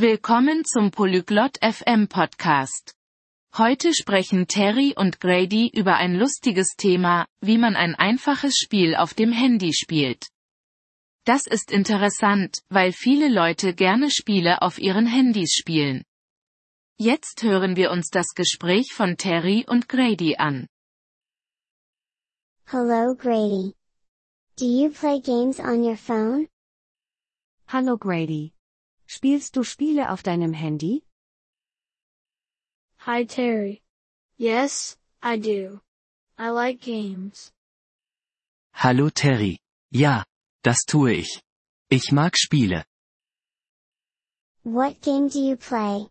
Willkommen zum Polyglot FM Podcast. Heute sprechen Terry und Grady über ein lustiges Thema, wie man ein einfaches Spiel auf dem Handy spielt. Das ist interessant, weil viele Leute gerne Spiele auf ihren Handys spielen. Jetzt hören wir uns das Gespräch von Terry und Grady an. Hello Grady. Do you play games on your phone? Hallo Grady. Spielst du Spiele auf deinem Handy? Hi Terry. Yes, I do. I like games. Hallo Terry. Ja, das tue ich. Ich mag Spiele. What game do you play?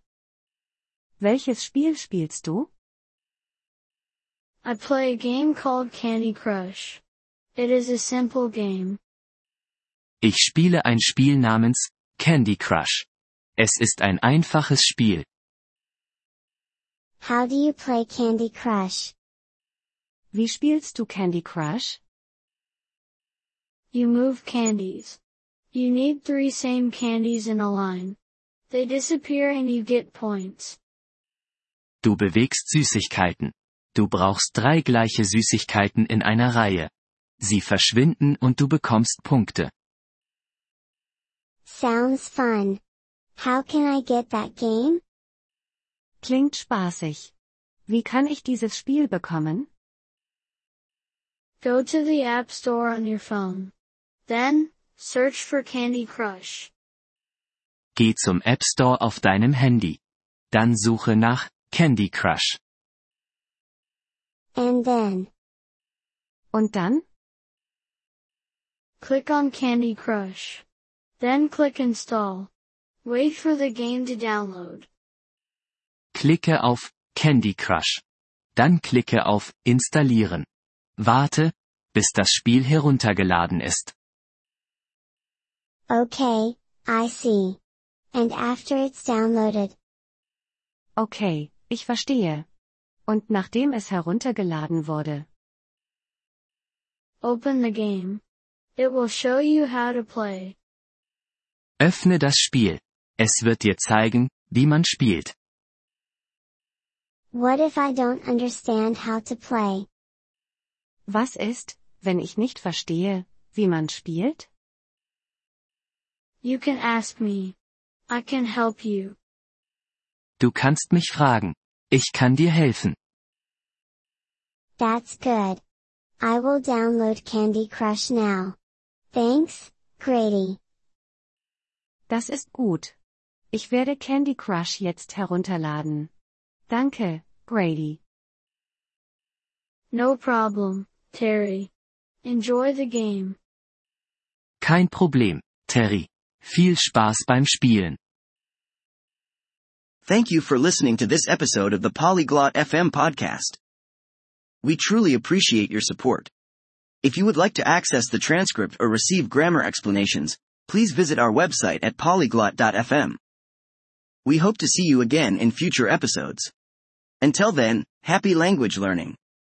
Welches Spiel spielst du? I play a game called Candy Crush. It is a simple game. Ich spiele ein Spiel namens Candy Crush. Es ist ein einfaches Spiel. How do you play Candy Crush? Wie spielst du Candy Crush? You move candies. You need three same candies in a line. They disappear and you get points. Du bewegst Süßigkeiten. Du brauchst drei gleiche Süßigkeiten in einer Reihe. Sie verschwinden und du bekommst Punkte. Sounds fun. How can I get that game? Klingt spaßig. Wie kann ich dieses Spiel bekommen? Go to the App Store on your phone. Then, search for Candy Crush. Geh zum App Store auf deinem Handy. Dann suche nach Candy Crush. And then, Und dann? Click on Candy Crush. Then click Install. Wait for the game to download. Klicke auf Candy Crush. Dann klicke auf Installieren. Warte, bis das Spiel heruntergeladen ist. okay, I see. And after it's downloaded, Okay, ich verstehe. Und nachdem es heruntergeladen wurde, Open the game. It will show you how to play. Öffne das Spiel. Es wird dir zeigen, wie man spielt. what if I don't understand how to play? was ist, wenn ich nicht verstehe, wie man spielt? You can ask me. I can help you. Du kannst mich fragen. Ich kann dir helfen. That's good. I will download Candy Crush now. Thanks, Grady. Das ist gut. Ich werde Candy Crush jetzt herunterladen. Danke, Grady. No problem, Terry. Enjoy the game. Kein Problem, Terry. Viel Spaß beim Spielen. Thank you for listening to this episode of the Polyglot FM podcast. We truly appreciate your support. If you would like to access the transcript or receive grammar explanations, please visit our website at polyglot.fm. We hope to see you again in future episodes. Until then, happy language learning.